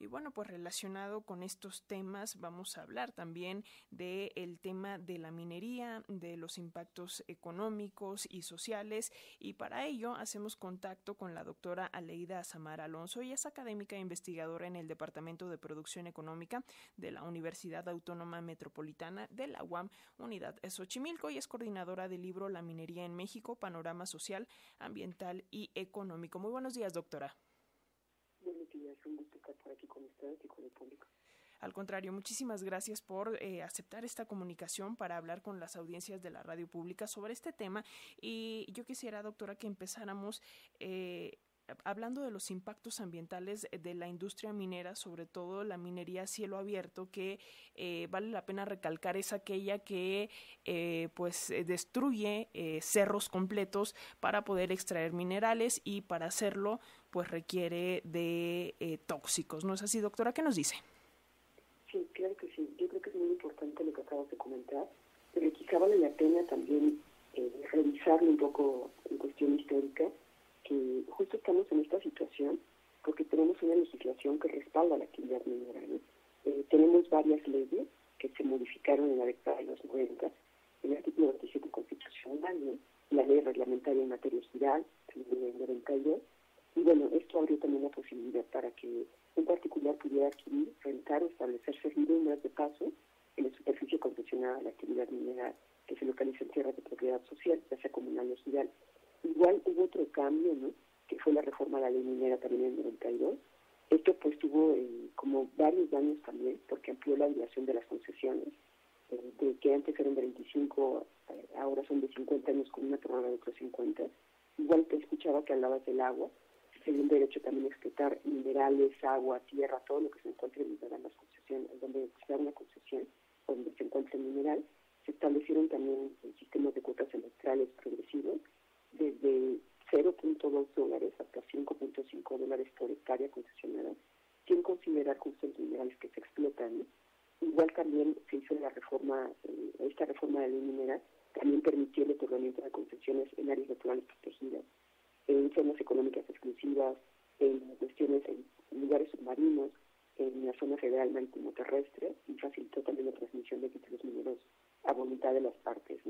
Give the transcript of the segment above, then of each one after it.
Y bueno, pues relacionado con estos temas vamos a hablar también del tema de la minería, de los impactos económicos y sociales y para ello hacemos contacto con la doctora Aleida Samar Alonso. Ella es académica e investigadora en el Departamento de Producción Económica de la Universidad Autónoma Metropolitana de la UAM, Unidad Xochimilco y es coordinadora del libro La minería en México, Panorama Social, Ambiental y Económico. Muy buenos días, doctora. Al contrario, muchísimas gracias por eh, aceptar esta comunicación para hablar con las audiencias de la radio pública sobre este tema. Y yo quisiera, doctora, que empezáramos eh, hablando de los impactos ambientales de la industria minera, sobre todo la minería a cielo abierto, que eh, vale la pena recalcar es aquella que pues destruye cerros completos para poder extraer minerales y para hacerlo pues requiere de tóxicos. ¿No es así, doctora? ¿Qué nos dice? Sí, claro que sí. Yo creo que es muy importante lo que acabas de comentar, pero quizá vale la pena también eh, revisarlo un poco en cuestión histórica, que justo estamos en esta situación porque tenemos una legislación que respalda la actividad minera. Eh, tenemos varias leyes que se modificaron en la década de los 90, el artículo 27 constitucional, la ley reglamentaria en materia general, el 92, y bueno, esto abrió también la posibilidad para que un particular pudiera adquirir, rentar o establecerse libres de paso en la superficie concesionada a la actividad mineral que se localiza en tierras de propiedad social, ya sea comunal o ciudad. Igual hubo otro cambio, ¿no? que fue la reforma a la ley minera también en el 92. Esto pues tuvo eh, como varios daños también, porque amplió la duración de las concesiones, eh, de que antes eran de 25, eh, ahora son de 50 años con una prórroga de otros 50. Igual te escuchaba que hablabas del agua, un derecho también explotar minerales, agua, tierra, todo lo que se encuentre en las concesiones, donde se da una concesión, donde se encuentre mineral. Se establecieron también sistemas de cuotas electorales progresivos, desde 0.2 dólares hasta 5.5 dólares por hectárea concesionada, sin considerar justo minerales que se explotan. Igual también se hizo la reforma, eh, esta reforma de ley minera, también permitió el otorgamiento de concesiones en áreas naturales protegidas en zonas económicas exclusivas, en cuestiones en lugares submarinos, en la zona federal marítimo terrestre y facilitó también la transmisión de títulos mineros a voluntad de las partes.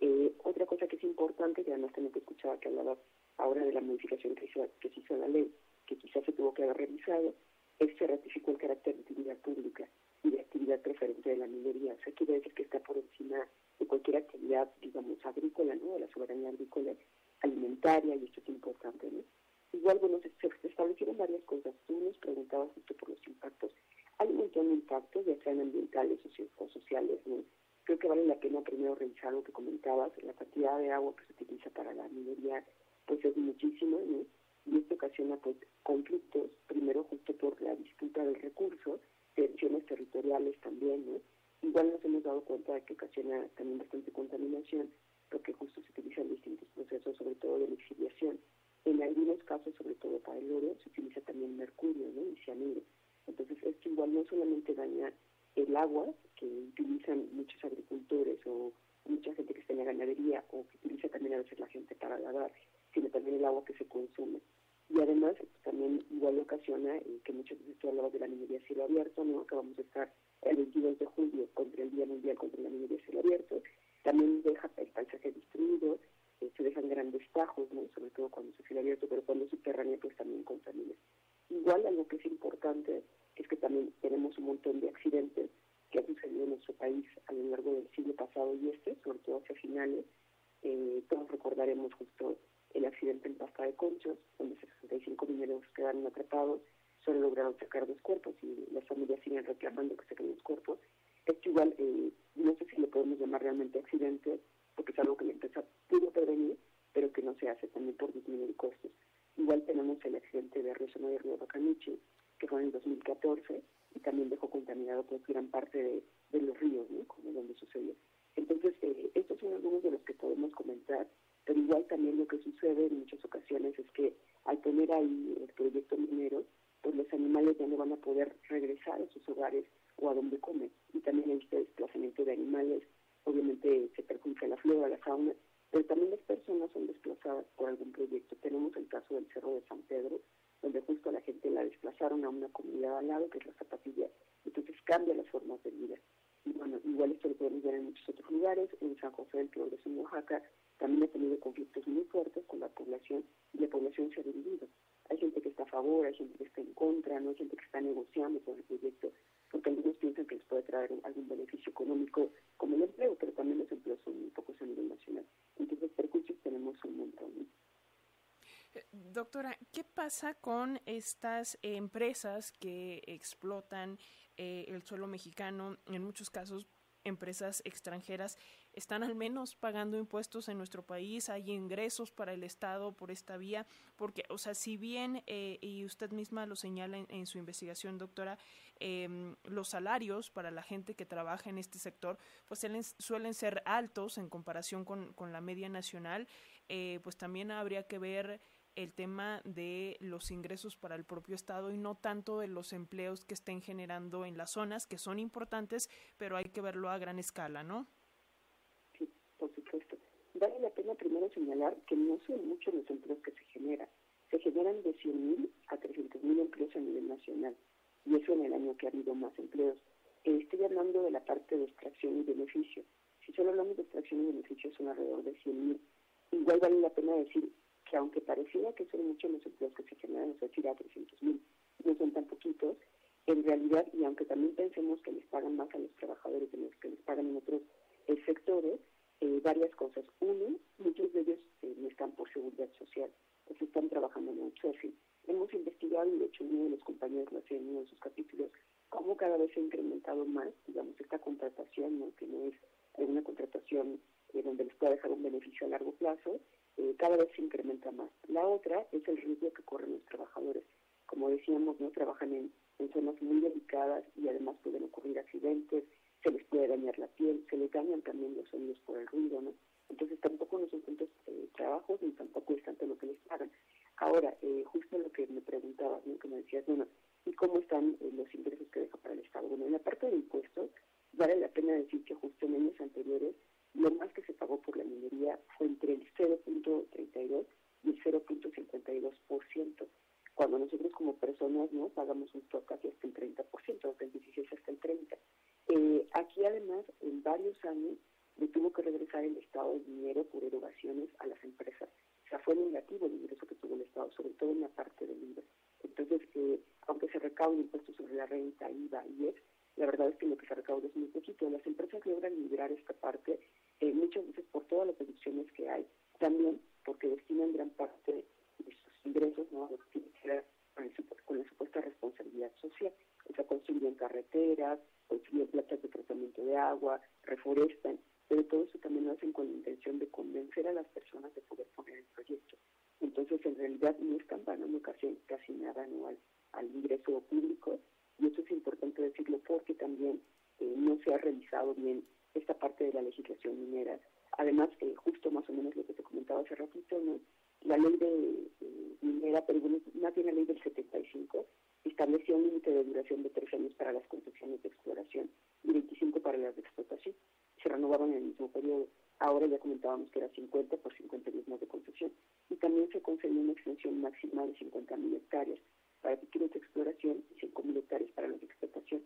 Eh, otra cosa que es importante, que además también te escuchaba que hablaba ahora de la modificación que, hizo, se hizo la ley, que quizás se tuvo que haber revisado, es que ratificó el carácter de utilidad pública y de actividad preferente de la minería. O sea, quiere decir que está por encima de cualquier actividad, digamos, agrícola, ¿no? de la soberanía agrícola alimentaria, y esto es importante, ¿no? Igual, bueno, se, establecieron varias cosas. Tú nos preguntabas justo por los impactos. Hay un montón de impactos, ya sean ambientales o sociales, ¿no? Creo que vale la pena primero revisar lo que comentabas, la cantidad de agua que se utiliza para la minería, pues es muchísima, ¿no? Y esto ocasiona pues conflictos, primero justo por la disputa del recurso, tensiones territoriales también, ¿no? Igual nos hemos dado cuenta de que ocasiona también bastante contaminación, porque justo se utilizan distintos procesos, sobre todo de lixiviación. En algunos casos, sobre todo para el oro, se utiliza también mercurio ¿no? y cianuro. Entonces, esto igual no solamente daña el agua, que utilizan muchos agricultores o mucha gente que está en la ganadería o que utiliza también a veces la gente para lavar, sino también el agua que se consume. Y además, pues, también igual ocasiona eh, que muchas veces tú hablabas de la minería cielo abierto, ¿no? Acabamos de estar el 22 de julio contra el Día Mundial contra la Minería cielo abierto, también deja el paisaje destruido, eh, se dejan grandes tajos, ¿no? sobre todo cuando se fila abierto, pero cuando es subterráneo pues también contamina. Igual algo que es importante es que también tenemos un montón de accidentes que han sucedido en nuestro país a lo largo del siglo pasado y este, sobre todo hacia finales. Eh, todos recordaremos justo el accidente en Pasta de Conchos, donde 65 mineros quedaron atrapados, solo lograron sacar dos cuerpos y las familias siguen reclamando que saquen los cuerpos. Esto igual, eh, no sé si le podemos llamar realmente accidente, porque es algo que la empresa pudo prevenir, pero que no se hace también por disminuir costos. Igual tenemos el accidente de Río de Río Bacaniche, que fue en el 2014, y también dejó contaminado pues gran parte de, los ríos, ¿no? Como donde sucedió. Entonces, eh, estos son algunos de los que podemos comentar, pero igual también lo que sucede en muchas ocasiones es que al poner ahí el proyecto minero, pues los animales ya no van a poder regresar a sus hogares o a donde comen. Y también este desplazamiento de animales, obviamente se perjudica la flora, la fauna, pero también las personas son desplazadas por algún proyecto. Tenemos el caso del Cerro de San Pedro, donde justo la gente la desplazaron a una comunidad al lado, que es la Zapatilla, entonces cambia las formas de vida. Igual esto lo podemos ver en muchos otros lugares, en San José del Progreso, en Oaxaca, también ha tenido conflictos muy fuertes con la población y la población se ha dividido. Hay gente que está a favor, hay gente que está en contra, no hay gente que está negociando con el proyecto, piensan que les puede traer algún beneficio económico como el empleo, pero también los empleos son muy pocos a nivel nacional. Entonces, perjuicios tenemos un montón. Eh, doctora, ¿qué pasa con estas empresas que explotan eh, el suelo mexicano? En muchos casos, empresas extranjeras están al menos pagando impuestos en nuestro país, hay ingresos para el Estado por esta vía, porque, o sea, si bien, eh, y usted misma lo señala en, su investigación, doctora, em, los salarios para la gente que trabaja en este sector, pues suelen, ser altos en comparación con, con la media nacional, eh, pues también habría que ver el tema de los ingresos para el propio Estado y no tanto de los empleos que estén generando en las zonas, que son importantes, pero hay que verlo a gran escala, ¿no? Vale la pena primero señalar que no son muchos los empleos que se generan. Se generan de 100.000 a 300.000 empleos a nivel nacional. Y eso en el año que ha habido más empleos. Eh, estoy hablando de la parte de extracción y beneficio. Si solo hablamos de extracción y beneficio son alrededor de 100.000. Igual vale la pena decir que aunque pareciera que son muchos los empleos que se generan, es decir, a 300.000, no son tan poquitos, en realidad, y aunque también pensemos que les pagan más a los trabajadores de los que les pagan en otros eh, sectores, eh, varias cosas. Uno, muchos de ellos eh, están por seguridad social, pues están trabajando en outsourcing. Hemos investigado, y de hecho uno de los compañeros lo hacía en uno de sus capítulos, cómo cada vez se ha incrementado más, digamos, esta contratación, ¿no? que no es una contratación eh, donde les pueda dejar un beneficio a largo plazo, cada vez se incrementa más. La otra es el riesgo que corren los trabajadores. Como decíamos, no trabajan en, en zonas muy delicadas y además pueden ocurrir accidentes, se les puede dañar la piel, se les dañan también los oídos por el ruido, ¿no? Entonces tampoco no son tantos eh, trabajos ni tampoco es tanto lo que les pagan. Ahora, eh, justo lo que me preguntabas, ¿no? que me decías, bueno, ¿y cómo están eh, los ingresos que deja para el Estado? Bueno, en la parte de impuestos, vale la pena decir que justo en años anteriores, lo más que se pagó por la minería fue entre el 0.32 y el 0.52%, cuando nosotros como personas no pagamos un toque casi hasta el 30%, desde el 16 hasta el 30%. Eh, aquí además, en varios años, le tuvo que regresar el Estado el dinero por erogaciones a las empresas. O sea, fue negativo el ingreso que tuvo el Estado, sobre todo en la parte del IVA. Entonces, eh, aunque se recaude impuestos sobre la renta, IVA y EX, la verdad es que lo que se recauda es muy poquito. Las empresas logran liberar esta parte eh, muchas veces por todas las deducciones que hay, también porque destinan gran parte de sus ingresos ¿no? con, la supuesta responsabilidad social. O sea, construyen carreteras, construyen plantas de de agua, reforestan, pero todo eso también lo hacen con la intención de convencer a las personas de poder poner el proyecto. Entonces, en realidad, no están pagando casi, casi nada anual al ingreso público, y esto es importante decirlo porque también eh, no se ha realizado bien esta parte de la legislación minera. Además, eh, justo más o menos lo que te comentaba hace ratito, la ley de eh, minera, pero más bien la ley del 75, estableció un límite de duración de tres años para las concesiones de exploración y 25 para las de explotación. Se renovaban en el mismo periodo. Ahora ya comentábamos que era 50 por 50 años más de concesión. Y también se concedió una extensión máxima de 50.000 hectáreas para títulos de exploración y 5.000 hectáreas para las de explotación,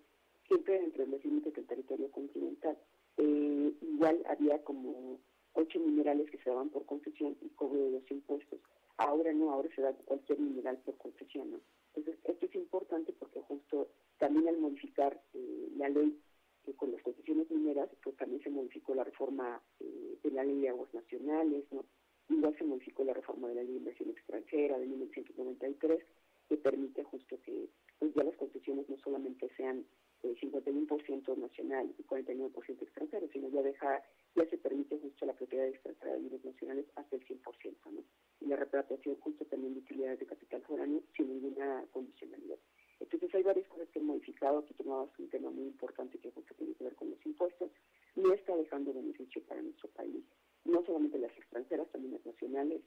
siempre dentro de los límites del territorio continental. Eh, igual había como ocho minerales que se daban por concesión y cobro de los impuestos. Ahora no, ahora se da cualquier mineral por concesión. ¿no? Entonces, esto es importante porque justo también al modificar eh, la ley eh, con las concesiones mineras, pues también se modificó la reforma eh, de la ley de aguas nacionales, ¿no? Igual se modificó la reforma de la ley de inversión extranjera de 1993, que permite justo que pues ya las concesiones no solamente sean eh, 51% nacional y 49% extranjero, sino ya deja, ya se permite justo la propiedad extranjera de bienes nacionales hasta el 100%, ¿no? Y la repatriación justo también de utilidades de capital foráneo sin ninguna condicionalidad. Entonces hay varias cosas que han modificado, aquí tomabas un tema muy importante que justo tiene que ver con los impuestos, dejando beneficio para nuestro país, no solamente las extranjeras, también las nacionales,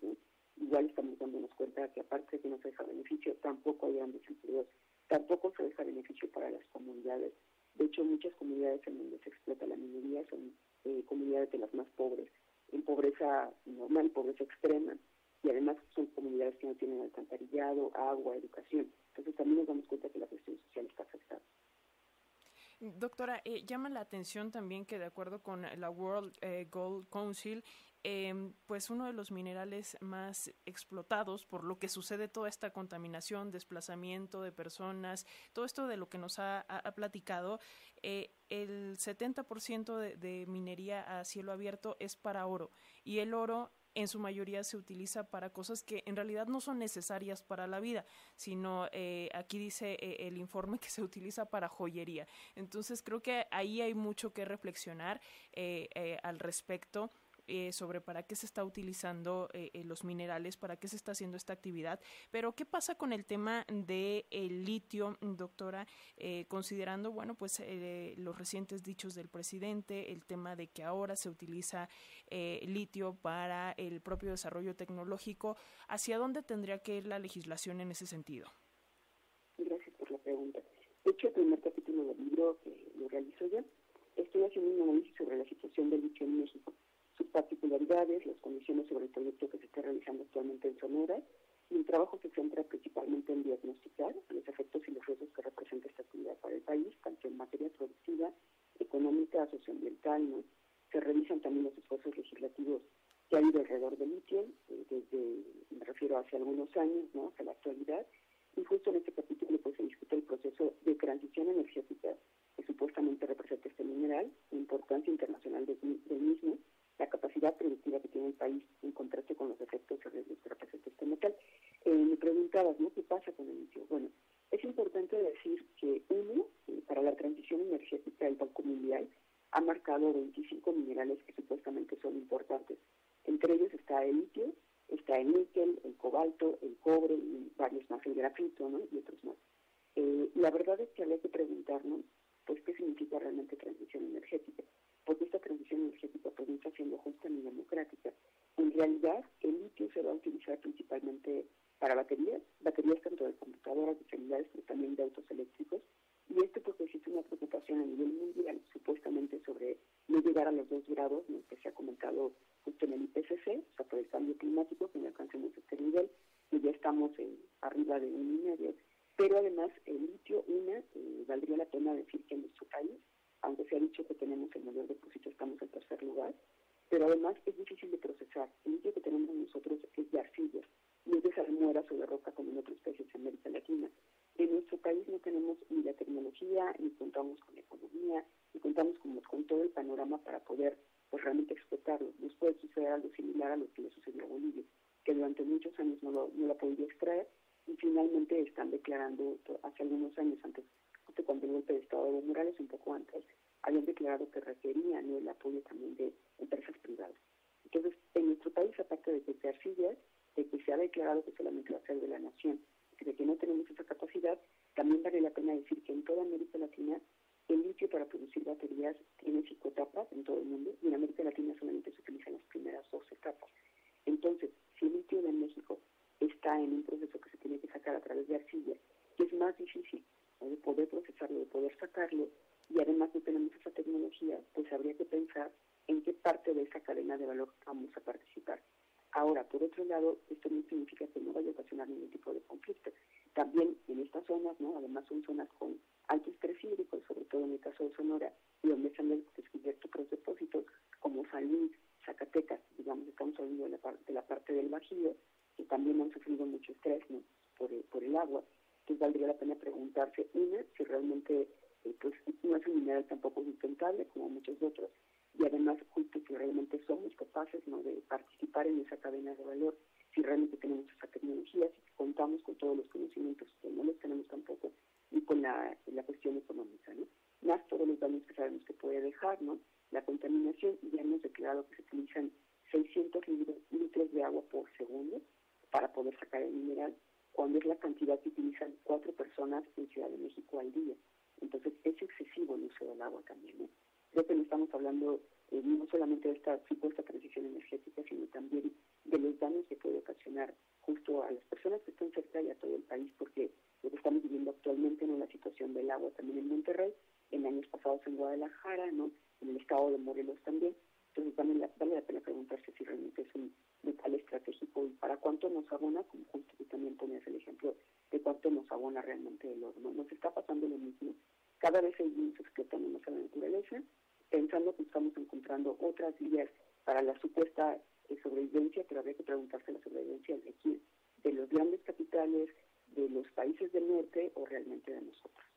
igual estamos dándonos cuenta que aparte de que no se deja beneficio, tampoco hay grandes empleos, tampoco se deja beneficio para las comunidades. De hecho, muchas comunidades en donde se explota la minería son eh, comunidades de las más pobres, en pobreza normal, pobreza extrema, y además son comunidades que no tienen alcantarillado, agua, educación. Entonces también nos damos cuenta que la cuestión social está. Doctora, eh, llama la atención también que de acuerdo con la World eh, Gold Council, eh, pues uno de los minerales más explotados por lo que sucede toda esta contaminación, desplazamiento de personas, todo esto de lo que nos ha, platicado, eh, el 70% de, de minería a cielo abierto es para oro. Y el oro en su mayoría se utiliza para cosas que en realidad no son necesarias para la vida, sino eh, aquí dice eh, el informe que se utiliza para joyería. Entonces creo que ahí hay mucho que reflexionar eh, al respecto eh, sobre para qué se está utilizando eh, eh, los minerales, para qué se está haciendo esta actividad. Pero, ¿qué pasa con el tema del el litio, doctora? considerando, bueno, pues los recientes dichos del presidente, el tema de que ahora se utiliza litio para el propio desarrollo tecnológico, ¿hacia dónde tendría que ir la legislación en ese sentido? Gracias por la pregunta. De hecho, el primer capítulo del libro que lo realizo ya, estoy haciendo un análisis sobre la situación del litio en México sus particularidades, las condiciones sobre el proyecto que se está realizando actualmente en Sonora y un trabajo que se centra principalmente en diagnosticar los efectos y los riesgos que representa esta actividad para el país, tanto en materia productiva, económica, socioambiental, ¿no? Se revisan también los esfuerzos legislativos que ha habido alrededor del litio, eh, desde, me refiero hace algunos años, ¿no? Hasta la actualidad. Y justo en este capítulo pues se discute el proceso de transición energética que supuestamente representa este mineral, la importancia internacional del mismo, la capacidad productiva que tiene el país en contraste con los efectos que representa este metal. Eh, me preguntabas, ¿no? ¿Qué pasa con el litio? Bueno, es importante decir que uno, eh, para la transición energética del Banco Mundial, ha marcado 25 minerales que supuestamente son importantes. Entre ellos está el litio, está el níquel, el cobalto, el cobre y varios más, el grafito, ¿no? Y otros más. Eh, la verdad es que habría que preguntarnos, pues, qué significa realmente transición energética porque esta transición energética pues, no está siendo justa ni democrática. En realidad, el litio se va a utilizar principalmente para baterías, baterías tanto de computadoras, de celulares, pero también de autos eléctricos, y esto porque existe una preocupación a nivel mundial, supuestamente, sobre no llegar a los dos grados, que se ha comentado justo en el IPCC, o sea, por el cambio climático, que no alcancemos este nivel, y ya estamos arriba de un y medio. Pero además, el litio, una, eh, valdría la pena decir que en nuestro país aunque se ha dicho que tenemos el mayor depósito, estamos en tercer lugar, pero además es difícil de procesar. El litio que tenemos nosotros es de arcilla, y es de salmuera o de roca como en otros países de América Latina. En nuestro país no tenemos ni la tecnología, ni contamos con la economía, ni contamos con, con todo el panorama para poder pues, realmente explotarlo. Nos puede suceder algo similar a lo que le sucedió a Bolivia, que durante muchos años no lo, no lo ha podido extraer y finalmente están declarando, hace algunos años antes cuando el golpe de Estado de Morales, un poco antes, habían declarado que requerían el apoyo también de empresas privadas. Entonces, en nuestro país, aparte de que se arcilla, de que se ha declarado que solamente va a ser de la nación, de que no tenemos esa capacidad, también vale la pena decir que en toda América Latina el litio para producir baterías tiene cinco etapas en todo el mundo y en América Latina solamente se utilizan las primeras dos etapas. Entonces, si el litio de México está en un proceso que se tiene que sacar a través de arcilla, que es más difícil de poder procesarlo, de poder sacarlo, y además no tenemos esa tecnología, pues habría que pensar en qué parte de esa cadena de valor vamos a participar. Ahora, por otro lado, esto no significa que no vaya a ocasionar ningún tipo de conflicto. También en estas zonas, ¿no? además son zonas con alto estrés hídrico, sobre todo en el caso de Sonora, y donde se han descubierto otros depósitos como Luis, Zacatecas, digamos, estamos hablando de la, de la parte del Bajío, que también han sufrido mucho estrés ¿no? por, por el agua entonces valdría la pena preguntarse, una, si realmente eh, pues, no es un mineral tampoco sustentable como muchos otros, y además justo si realmente somos capaces ¿no? de participar en esa cadena de valor, si realmente tenemos esa tecnología, si contamos con todos los conocimientos que no los tenemos tampoco, y con la, la cuestión económica, ¿no? Más todos los daños que sabemos que puede dejar, ¿no? La contaminación, ya hemos declarado que se utilizan 600 litros de agua por segundo para poder sacar el mineral, cuando es la cantidad que utilizan cuatro personas en Ciudad de México al día. Entonces es excesivo el uso del agua también. ¿no? Creo que no estamos hablando eh, no solamente de esta supuesta transición energética, sino también de los daños que puede ocasionar justo a las personas que están cerca y a todo el país, porque lo que estamos viviendo actualmente en la situación del agua también en Monterrey, en años pasados en Guadalajara, ¿no? en el estado de Morelos también, Entonces vale la, vale la pena preguntarse si realmente es un metal estratégico y para cuánto nos abona, como justo tú también ponías el ejemplo de cuánto nos abona realmente el oro. Nos está pasando lo mismo. Cada vez seguimos explotando más a la naturaleza, pensando que estamos encontrando otras vías para la supuesta eh, sobrevivencia, pero habría que preguntarse la sobrevivencia de quién, de los grandes capitales, de los países del norte o realmente de nosotros.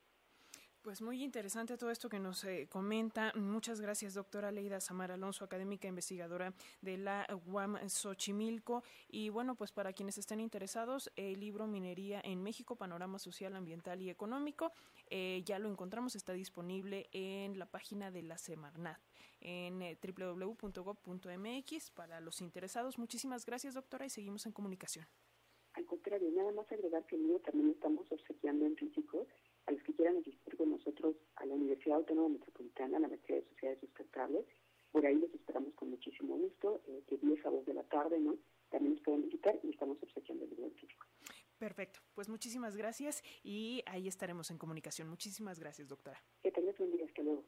Pues muy interesante todo esto que nos eh, comenta. Muchas gracias, doctora Leida Samar Alonso, académica investigadora de la UAM Xochimilco. Y bueno, pues para quienes estén interesados, el libro Minería en México, Panorama Social, Ambiental y Económico, eh, ya lo encontramos, está disponible en la página de la Semarnat, en eh, www.gov.mx para los interesados. Muchísimas gracias, doctora, y seguimos en comunicación. Al contrario, nada más agregar que el también estamos obsequiando en físico a los que quieran asistir con nosotros a la Universidad Autónoma Metropolitana, a la Maestría de Sociedades Sustentables. Por ahí los esperamos con muchísimo gusto, eh, de 10 a 2 de la tarde, ¿no? También nos pueden visitar y estamos obsequiando el libro físico. Perfecto, pues muchísimas gracias y ahí estaremos en comunicación. Muchísimas gracias, doctora. Que tengas un día, hasta luego.